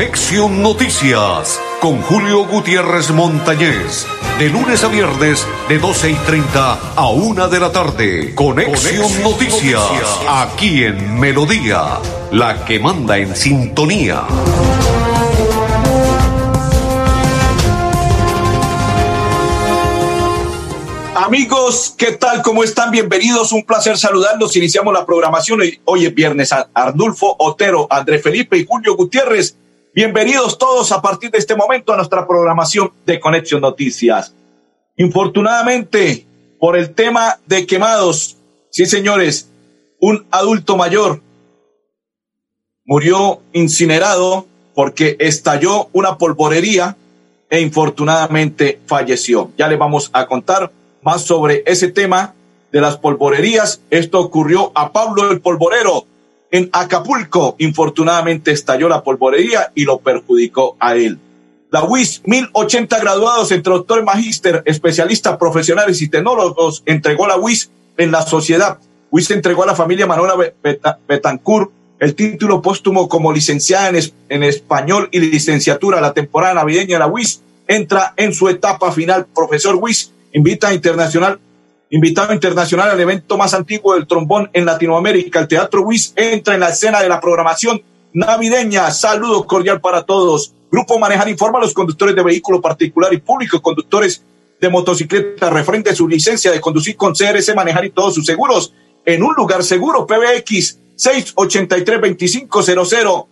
Conexión Noticias con Julio Gutiérrez Montañez. De lunes a viernes, de 12 y 30 a 1 de la tarde. Conexión, Noticias, aquí en Melodía, la que manda en sintonía. Amigos, ¿qué tal? ¿Cómo están? Bienvenidos. Un placer saludarlos. Iniciamos la programación. Hoy es viernes. Arnulfo Otero, André Felipe y Julio Gutiérrez. Bienvenidos todos a partir de este momento a nuestra programación de Conexión Noticias. Infortunadamente, por el tema de quemados, sí señores, un adulto mayor murió incinerado porque estalló una polvorería e infortunadamente falleció. Ya le vamos a contar más sobre ese tema de las polvorerías. Esto ocurrió a Pablo el Polvorero en Acapulco. Infortunadamente estalló la polvorería y lo perjudicó a él. La UIS, 1080 graduados entre doctor, magíster, especialistas, profesionales y tecnólogos, entregó la UIS en la sociedad. UIS entregó a la familia Manuela Betancourt el título póstumo como licenciada en, español y licenciatura. La temporada navideña de la UIS entra en su etapa final. Profesor UIS invita internacional, invitado internacional al evento más antiguo del trombón en Latinoamérica. El Teatro WIS entra en la escena de la programación navideña. Saludo cordial para todos. Grupo Manejar informa a los conductores de vehículo particular y público, conductores de motocicleta, referente a su licencia de conducir con CRS Manejar y todos sus seguros en un lugar seguro. PBX 683-2500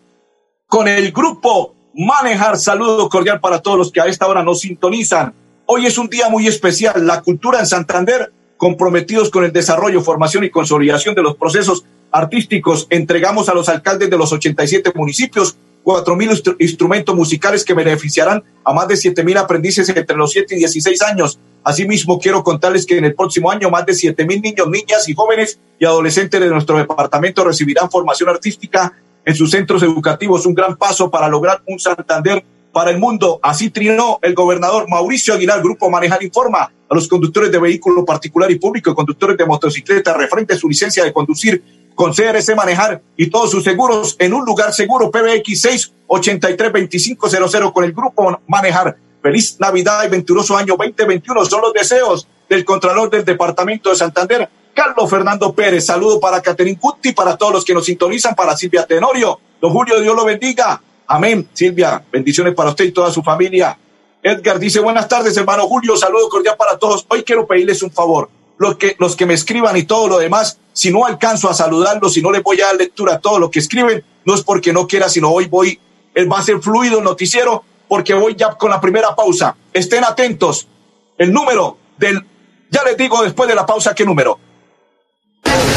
con el grupo Manejar. Saludo cordial para todos los que a esta hora nos sintonizan Hoy es un día muy especial. La cultura en Santander, comprometidos con el desarrollo, formación y consolidación de los procesos artísticos, entregamos a los alcaldes de los 87 municipios cuatro mil instrumentos musicales que beneficiarán a más de siete mil aprendices entre los 7 y 16 años. Asimismo, quiero contarles que en el próximo año más de siete mil niños, niñas y jóvenes y adolescentes de nuestro departamento recibirán formación artística en sus centros educativos. Un gran paso para lograr un Santander para el mundo. Así trinó el gobernador Mauricio Aguilar, Grupo Manejar Informa, a los conductores de vehículo particular y público, conductores de motocicleta, referente su licencia de conducir con CRC Manejar y todos sus seguros en un lugar seguro, PBX 683-2500 con el Grupo Manejar. Feliz Navidad y venturoso año 2021 son los deseos del Contralor del Departamento de Santander, Carlos Fernando Pérez. Saludo para Caterín Cutti, para todos los que nos sintonizan, para Silvia Tenorio. Don Julio, Dios lo bendiga. Amén. Silvia, bendiciones para usted y toda su familia. Edgar dice, buenas tardes, hermano Julio, saludo cordial para todos. Hoy quiero pedirles un favor. Los que, los que me escriban y todo lo demás, si no alcanzo a saludarlos, si no les voy a dar lectura a todo lo que escriben, no es porque no quiera, sino hoy voy, él va a ser fluido el noticiero, porque voy ya con la primera pausa. Estén atentos. El número del, ya les digo después de la pausa qué número.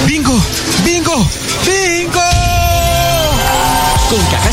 Bingo, bingo, bingo.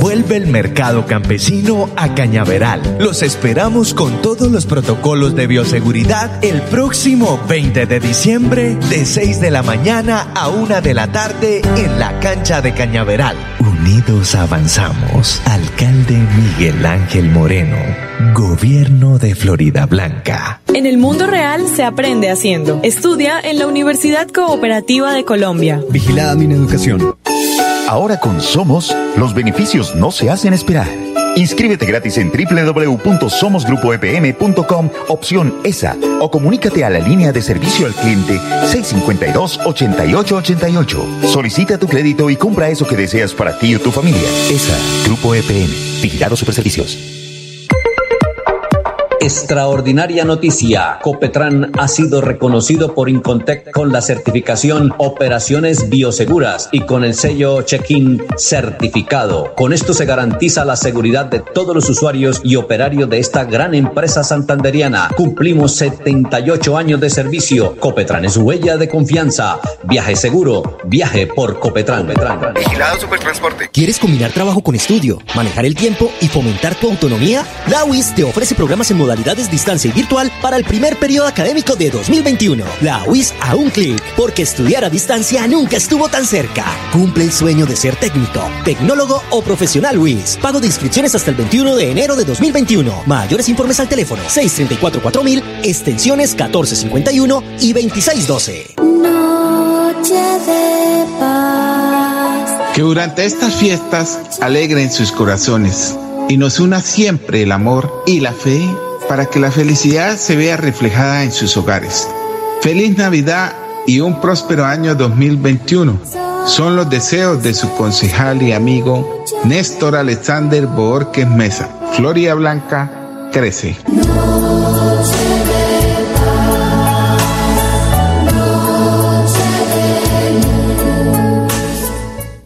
Vuelve el mercado campesino a Cañaveral. Los esperamos con todos los protocolos de bioseguridad el próximo 20 de diciembre de 6 de la mañana a 1 de la tarde en la cancha de Cañaveral. Unidos avanzamos. Alcalde Miguel Ángel Moreno. Gobierno de Florida Blanca. En el mundo real se aprende haciendo. Estudia en la Universidad Cooperativa de Colombia. Vigilada mi educación. Ahora con Somos, los beneficios no se hacen esperar. Inscríbete gratis en www.somosgrupoepm.com, opción ESA, o comunícate a la línea de servicio al cliente 652-8888. Solicita tu crédito y compra eso que deseas para ti o tu familia. ESA, Grupo EPM, Vigilado Superservicios. Extraordinaria noticia. Copetran ha sido reconocido por Incontec con la certificación Operaciones Bioseguras y con el sello Check-in certificado. Con esto se garantiza la seguridad de todos los usuarios y operarios de esta gran empresa santanderiana. Cumplimos 78 años de servicio. Copetran es huella de confianza. Viaje seguro. Viaje por Copetran. Vigilado Supertransporte. ¿Quieres combinar trabajo con estudio, manejar el tiempo y fomentar tu autonomía? La UIS te ofrece programas en modalidad modalidades distancia y virtual para el primer periodo académico de 2021. La UIS a un clic, porque estudiar a distancia nunca estuvo tan cerca. Cumple el sueño de ser técnico, tecnólogo o profesional UIS. Pago de inscripciones hasta el 21 de enero de 2021. Mayores informes al teléfono 634-4000, extensiones 1451 y 2612. Noche de paz. Que durante estas fiestas alegren sus corazones y nos una siempre el amor y la fe para que la felicidad se vea reflejada en sus hogares. Feliz Navidad y un próspero año 2021. Son los deseos de su concejal y amigo Néstor Alexander Borges Mesa. Floria Blanca crece.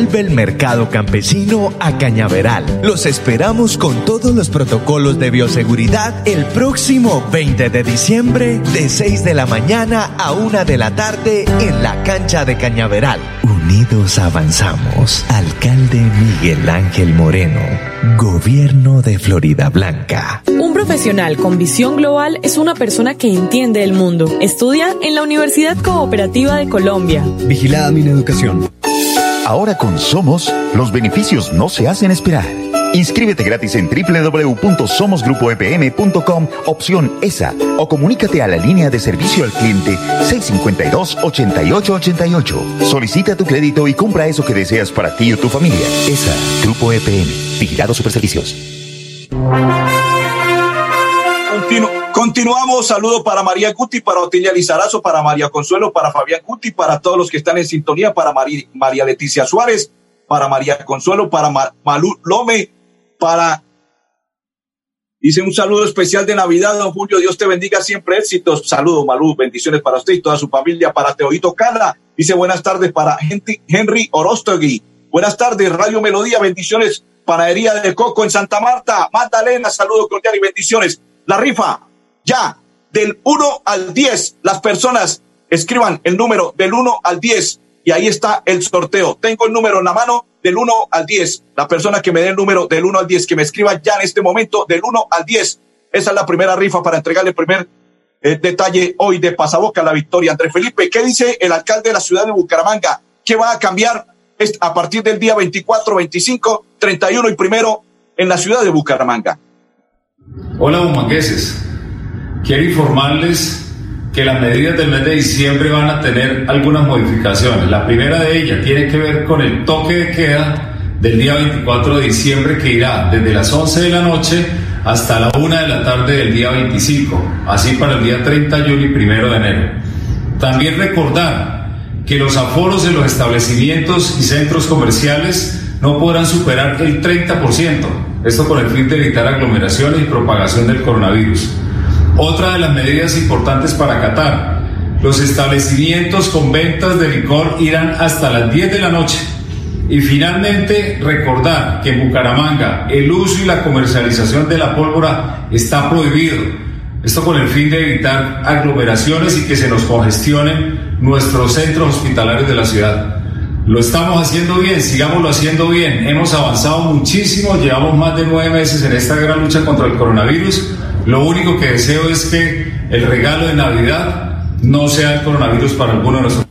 Vuelve el mercado campesino a Cañaveral. Los esperamos con todos los protocolos de bioseguridad el próximo 20 de diciembre de 6 de la mañana a 1 de la tarde en la cancha de Cañaveral. Unidos avanzamos. Alcalde Miguel Ángel Moreno. Gobierno de Florida Blanca. Un profesional con visión global es una persona que entiende el mundo. Estudia en la Universidad Cooperativa de Colombia. Vigilada mi educación. Ahora con Somos, los beneficios no se hacen esperar. Inscríbete gratis en www.somosgrupoepm.com, opción ESA, o comunícate a la línea de servicio al cliente 652-8888. Solicita tu crédito y compra eso que deseas para ti o tu familia. ESA, Grupo EPM, Vigilado Superservicios. Continuamos, saludo para María Guti, para Otilia Lizarazo, para María Consuelo, para Fabián Guti, para todos los que están en sintonía, para María Leticia Suárez, para María Consuelo, para Malú Lome, para... Dice un saludo especial de Navidad, don Julio, Dios te bendiga siempre, éxitos. Saludo, Malú, bendiciones para usted y toda su familia, para Teodito Cala. Dice buenas tardes para Henry Orostegui. Buenas tardes, Radio Melodía, bendiciones. Panadería de Coco en Santa Marta. Magdalena, saludo cordial y bendiciones. La rifa, ya, del 1 al 10, las personas escriban el número del 1 al 10 y ahí está el sorteo. Tengo el número en la mano del 1 al 10. La persona que me dé el número del 1 al 10, que me escriba ya en este momento del 1 al 10. Esa es la primera rifa para entregarle el primer eh, detalle hoy de Pasaboca, la victoria. André Felipe, ¿qué dice el alcalde de la ciudad de Bucaramanga? ¿Qué va a cambiar a partir del día 24, 25, 31 y primero en la ciudad de Bucaramanga? Hola, bumangueses. Quiero informarles que las medidas del mes de diciembre van a tener algunas modificaciones. La primera de ellas tiene que ver con el toque de queda del día 24 de diciembre que irá desde las 11 de la noche hasta la 1 de la tarde del día 25, así para el día 31 y 1 de enero. También recordar que los aforos de los establecimientos y centros comerciales no podrán superar el 30%, esto con el fin de evitar aglomeraciones y propagación del coronavirus. Otra de las medidas importantes para Qatar, los establecimientos con ventas de licor irán hasta las 10 de la noche. Y finalmente, recordar que en Bucaramanga el uso y la comercialización de la pólvora está prohibido. Esto con el fin de evitar aglomeraciones y que se nos congestionen nuestros centros hospitalarios de la ciudad. Lo estamos haciendo bien, sigámoslo haciendo bien. Hemos avanzado muchísimo, llevamos más de nueve meses en esta gran lucha contra el coronavirus lo único que deseo es que el regalo de Navidad no sea el coronavirus para alguno de nosotros.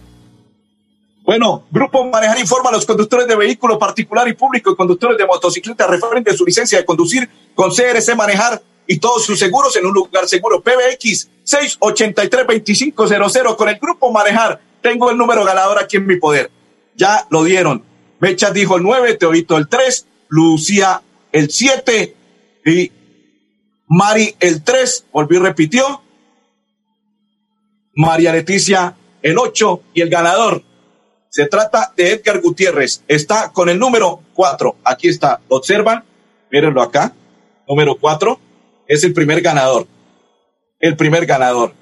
Bueno, Grupo Manejar informa a los conductores de vehículo particular y público y conductores de motocicleta referente a su licencia de conducir con CRC Manejar y todos sus seguros en un lugar seguro. PBX 683-2500 con el Grupo Manejar. Tengo el número ganador aquí en mi poder. Ya lo dieron. Mecha dijo el 9, Teorito el 3, Lucía el 7 y Mari el 3, volvió y repitió. María Leticia el 8 y el ganador se trata de Edgar Gutiérrez. Está con el número 4. Aquí está. Observan. Mírenlo acá. Número 4. Es el primer ganador. El primer ganador.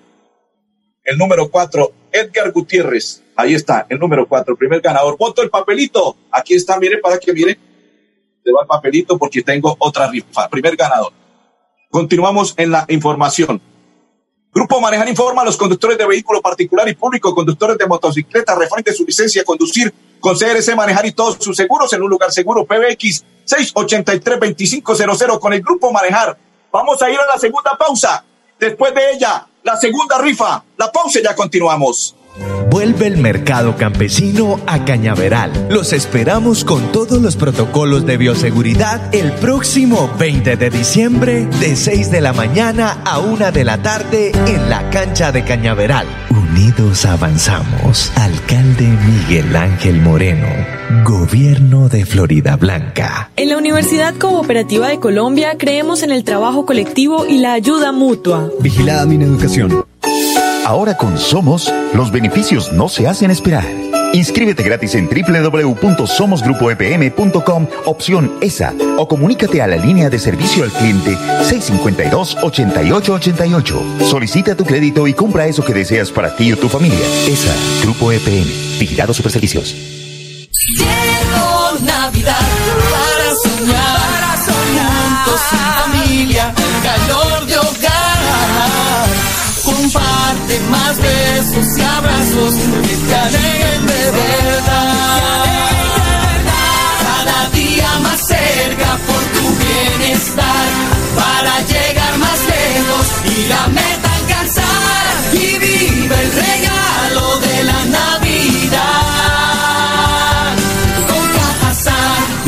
El número 4. Edgar Gutiérrez. Ahí está. El número 4. Primer ganador. Voto el papelito. Aquí está. Miren para que miren. Se va el papelito porque tengo otra rifa. Primer ganador. Continuamos en la información. Grupo Manejar informa a los conductores de vehículo particular y público, conductores de motocicleta, referente su licencia de conducir con CRC Manejar y todos sus seguros en un lugar seguro. PBX 683-2500 con el Grupo Manejar. Vamos a ir a la segunda pausa. Después de ella, la segunda rifa. La pausa y ya continuamos. Vuelve el mercado campesino a Cañaveral. Los esperamos con todos los protocolos de bioseguridad el próximo 20 de diciembre de 6 de la mañana a 1 de la tarde en la cancha de Cañaveral. Unidos avanzamos. Alcalde Miguel Ángel Moreno. Gobierno de Florida Blanca. En la Universidad Cooperativa de Colombia creemos en el trabajo colectivo y la ayuda mutua. Vigilada mi educación. Ahora con Somos, los beneficios no se hacen esperar. Inscríbete gratis en www.somosgrupoepm.com, opción ESA, o comunícate a la línea de servicio al cliente 652-8888. Solicita tu crédito y compra eso que deseas para ti o tu familia. ESA, Grupo EPM, Vigilado Superservicios. Llegó Navidad para soñar, para soñar. juntos y familia, calor de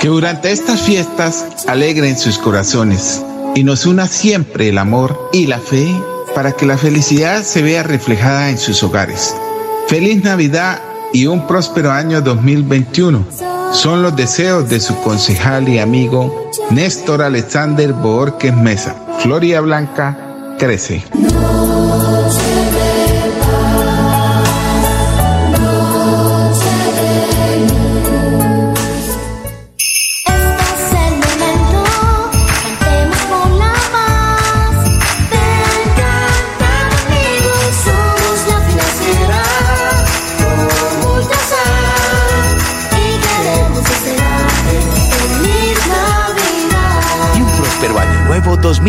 Que durante estas fiestas alegren sus corazones y nos una siempre el amor y la fe para que la felicidad se vea reflejada en sus hogares. Feliz Navidad y un próspero año 2021. Son los deseos de su concejal y amigo Néstor Alexander Borges Mesa. Floria Blanca crece.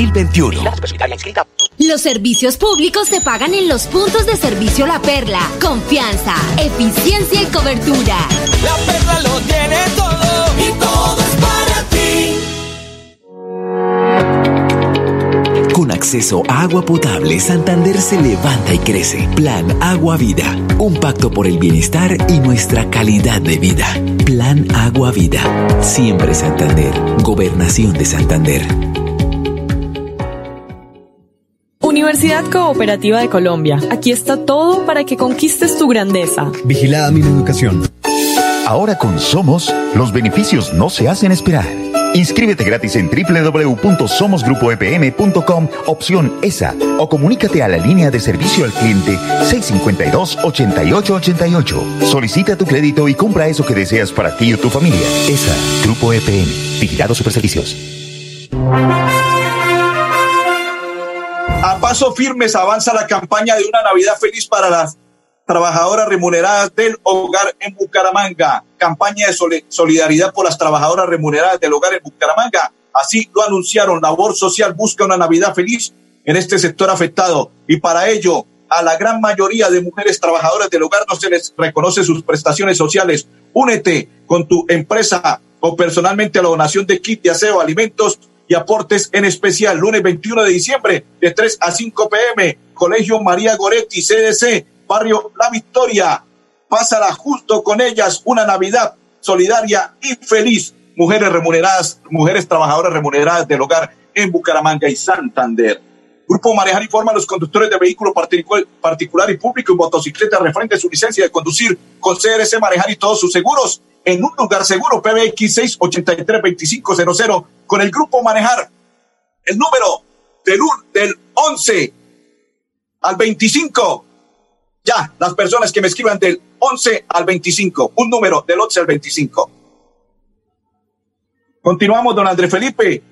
2021. Los servicios públicos se pagan en los puntos de servicio La Perla. Confianza, eficiencia y cobertura. La perla lo tiene todo y todo es para ti. Con acceso a agua potable, Santander se levanta y crece. Plan Agua Vida. Un pacto por el bienestar y nuestra calidad de vida. Plan Agua Vida. Siempre Santander. Gobernación de Santander. Universidad Cooperativa de Colombia. Aquí está todo para que conquistes tu grandeza. Vigilada mi educación. Ahora con Somos, los beneficios no se hacen esperar. Inscríbete gratis en www.somosgrupoepm.com, opción ESA, o comunícate a la línea de servicio al cliente 652-8888. Solicita tu crédito y compra eso que deseas para ti o tu familia. ESA, Grupo EPM, Vigilado Superservicios. A paso firmes avanza la campaña de una Navidad feliz para las trabajadoras remuneradas del hogar en Bucaramanga. Campaña de soli- solidaridad por las trabajadoras remuneradas del hogar en Bucaramanga. Así lo anunciaron. Labor Social busca una Navidad feliz en este sector afectado. Y para ello, a la gran mayoría de mujeres trabajadoras del hogar no se les reconoce sus prestaciones sociales. Únete con tu empresa o personalmente a la donación de kit de aseo, alimentos y aportes en especial. Lunes 21 de diciembre de 3 a 5 pm. Colegio María Goretti, CDC, Barrio La Victoria. Pásala justo con ellas una Navidad solidaria y feliz. Mujeres remuneradas, mujeres trabajadoras remuneradas del hogar en Bucaramanga y Santander. Grupo Manejar informa a los conductores de vehículo particu- particular y público y motocicleta referente a su licencia de conducir con CRC Manejar y todos sus seguros en un lugar seguro PBX 683-2500 con el Grupo Manejar. El número del, un- del 11 al 25. Ya, las personas que me escriban del 11 al 25. Un número del 11 al 25. Continuamos, don Andrés Felipe.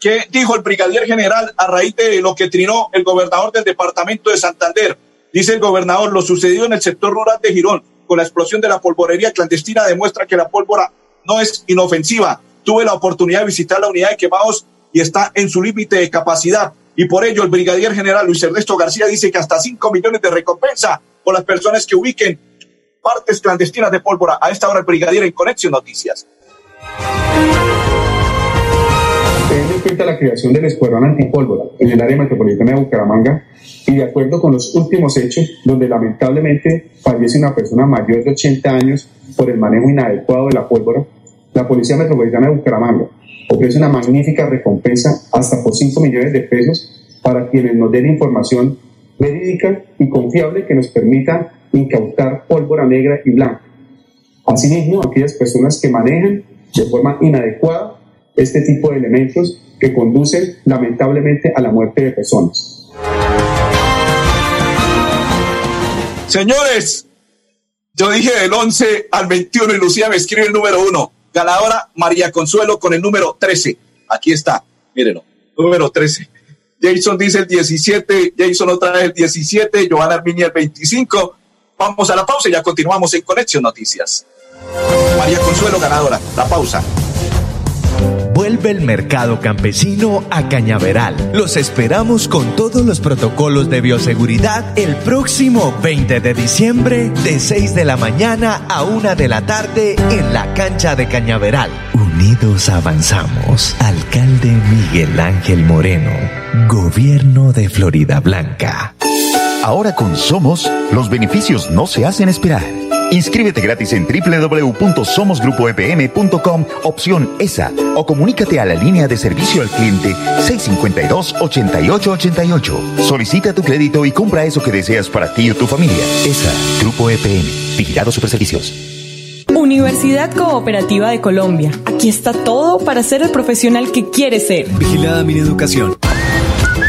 ¿Qué dijo el brigadier general a raíz de lo que trinó el gobernador del departamento de Santander? Dice el gobernador, lo sucedido en el sector rural de Girón con la explosión de la polvorería clandestina demuestra que la pólvora no es inofensiva. Tuve la oportunidad de visitar la unidad de quemados y está en su límite de capacidad. Y por ello el brigadier general Luis Ernesto García dice que hasta 5 millones de recompensa por las personas que ubiquen partes clandestinas de pólvora. A esta hora el brigadier en Conexión Noticias. En cuenta la creación del Escuadrón Antipólvora en el área metropolitana de Bucaramanga y de acuerdo con los últimos hechos donde lamentablemente fallece una persona mayor de 80 años por el manejo inadecuado de la pólvora, la Policía Metropolitana de Bucaramanga ofrece una magnífica recompensa hasta por 5 millones de pesos para quienes nos den información verídica y confiable que nos permita incautar pólvora negra y blanca. Asimismo, aquellas personas que manejan de forma inadecuada este tipo de elementos que conducen lamentablemente a la muerte de personas. Señores, yo dije del 11 al 21 y Lucía me escribe el número 1. Ganadora María Consuelo con el número 13. Aquí está, mírenlo, número 13. Jason dice el 17, Jason otra vez el 17, Joana Arminia el 25. Vamos a la pausa y ya continuamos en Conexión Noticias. María Consuelo ganadora, la pausa. Vuelve el mercado campesino a Cañaveral. Los esperamos con todos los protocolos de bioseguridad el próximo 20 de diciembre de 6 de la mañana a 1 de la tarde en la cancha de Cañaveral. Unidos avanzamos. Alcalde Miguel Ángel Moreno. Gobierno de Florida Blanca. Ahora con Somos, los beneficios no se hacen esperar. Inscríbete gratis en www.somosgrupoepm.com, opción ESA, o comunícate a la línea de servicio al cliente 652-8888. Solicita tu crédito y compra eso que deseas para ti o tu familia. ESA, Grupo EPM, Vigilado Superservicios. Universidad Cooperativa de Colombia. Aquí está todo para ser el profesional que quieres ser. Vigilada mi educación.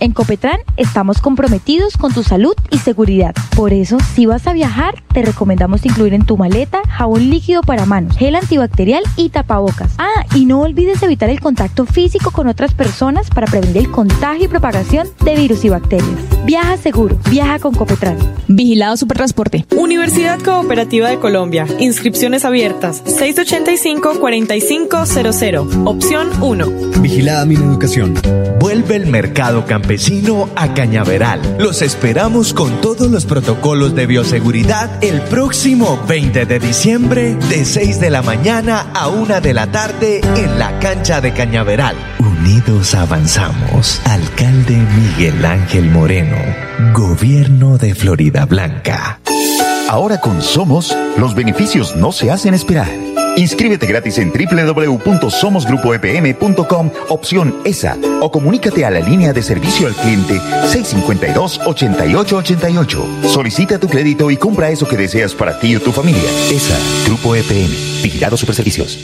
En Copetran estamos comprometidos con tu salud y seguridad. Por eso, si vas a viajar, te recomendamos incluir en tu maleta jabón líquido para manos, gel antibacterial y tapabocas. Ah, y no olvides evitar el contacto físico con otras personas para prevenir el contagio y propagación de virus y bacterias. Viaja seguro, viaja con Copetran. Vigilado Supertransporte. Universidad Cooperativa de Colombia. Inscripciones abiertas. 685-4500. Opción 1. Vigilada mi educación. Vuelve el mercado campesino a Cañaveral. Los esperamos con todos los protocolos de bioseguridad el próximo 20 de diciembre de 6 de la mañana a 1 de la tarde en la cancha de Cañaveral. Unidos avanzamos. Alcalde Miguel Ángel Moreno. Gobierno de Florida Blanca. Ahora con Somos, los beneficios no se hacen esperar. Inscríbete gratis en www.somosgrupoepm.com, opción ESA, o comunícate a la línea de servicio al cliente 652-8888. Solicita tu crédito y compra eso que deseas para ti o tu familia. ESA, Grupo EPM, Vigilado Superservicios.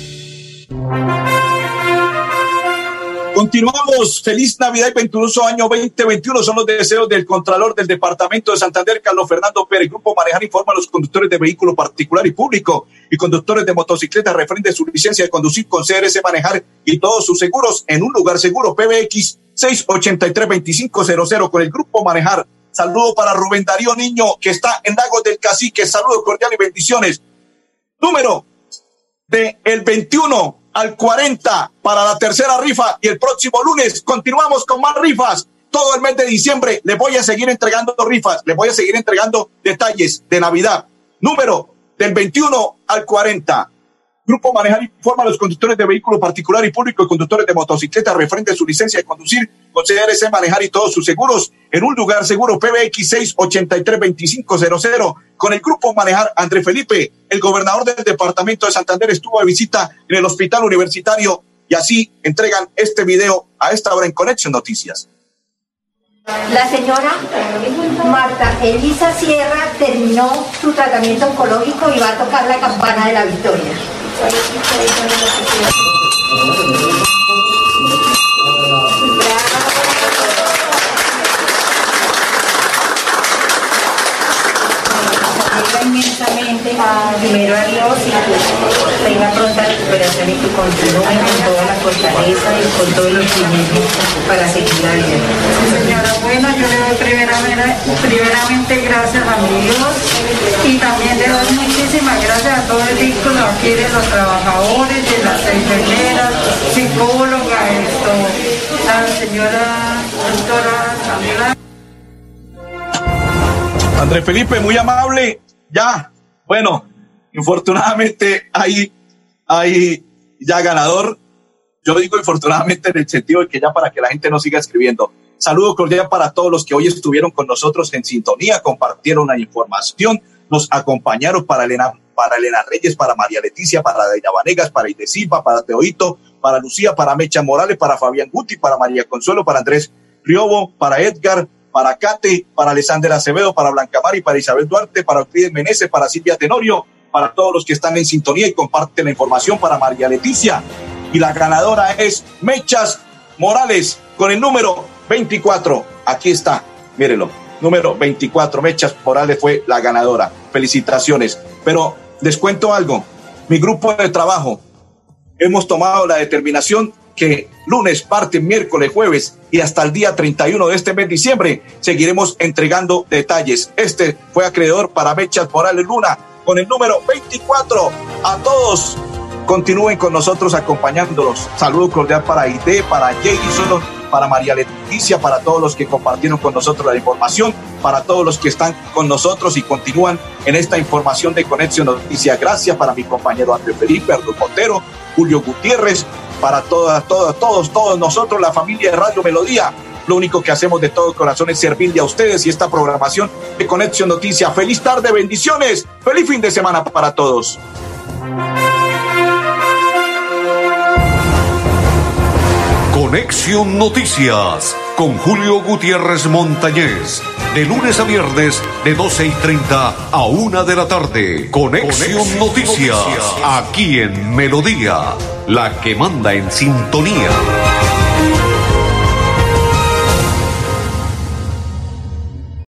Continuamos. Feliz Navidad y venturoso año 2021. Son los deseos del Contralor del Departamento de Santander, Carlos Fernando Pérez. Grupo Manejar informa a los conductores de vehículo particular y público y conductores de motocicletas referente a su licencia de conducir con CRS Manejar y todos sus seguros en un lugar seguro. PBX 683-2500 con el Grupo Manejar. Saludo para Rubén Darío Niño, que está en Lagos del Cacique. Saludos cordiales y bendiciones. Número de el 21 al 40 para la tercera rifa y el próximo lunes continuamos con más rifas. Todo el mes de diciembre les voy a seguir entregando rifas, les voy a seguir entregando detalles de Navidad. Número del 21 al 40. Grupo Manejar informa a los conductores de vehículo particular y público y conductores de motocicleta referente su licencia de conducir con CRC Manejar y todos sus seguros en un lugar seguro PBX 683-2500 con el Grupo Manejar André Felipe, el gobernador del departamento de Santander estuvo de visita en el hospital universitario y así entregan este video a esta hora en Conexión Noticias. La señora Marta Elisa Sierra terminó su tratamiento oncológico y va a tocar la campana de la victoria. 43 anos de Braço. Inmensamente primero a Dios y que tenga pronta recuperación y que continúe con toda la fortaleza y con todos los optimismo para seguir la vida. Señora, bueno, yo le doy primeramente, primeramente gracias a mi Dios y también le doy muchísimas gracias a todo el vínculo aquí de los trabajadores, de las enfermeras, psicólogas, esto, a la señora doctora Camila. André Felipe, muy amable. Ya, bueno, infortunadamente hay, hay ya ganador. Yo digo infortunadamente en el sentido de que ya para que la gente no siga escribiendo. Saludo cordial para todos los que hoy estuvieron con nosotros en sintonía, compartieron la información, nos acompañaron para Elena, para Elena Reyes, para María Leticia, para Deya Vanegas, para Ide Silva, para Teoito, para Lucía, para Mecha Morales, para Fabián Guti, para María Consuelo, para Andrés Riobo, para Edgar, para Cate, para Alexander Acevedo, para Blanca Mari, para Isabel Duarte, para Euclides Meneses, para Silvia Tenorio, para todos los que están en sintonía y comparten la información, para María Leticia. Y la ganadora es Mechas Morales con el número 24. Aquí está, mírelo. Número 24. Mechas Morales fue la ganadora. Felicitaciones. Pero les cuento algo. Mi grupo de trabajo hemos tomado la determinación que lunes, martes, miércoles, jueves y hasta el día 31 de este mes diciembre seguiremos entregando detalles. Este fue acreedor para Mechas Morales Luna con el número 24. A todos continúen con nosotros acompañándolos. Saludo cordial para ID, para Jason, para María Leticia, para todos los que compartieron con nosotros la información, para todos los que están con nosotros y continúan en esta información de Conexión Noticias. Gracias para mi compañero Andrés Felipe, Ardo Montero, Julio Gutiérrez, para todas, todas, todos, todos nosotros, la familia de Radio Melodía. Lo único que hacemos de todo corazón es servirle a ustedes y esta programación de Conexión Noticias. Feliz tarde, bendiciones. Feliz fin de semana para todos. Conexión Noticias con Julio Gutiérrez Montañez. De lunes a viernes, de 12 y 30 a 1 de la tarde. Conexión, Conexión Noticias, Noticias. aquí en Melodía, la que manda en sintonía.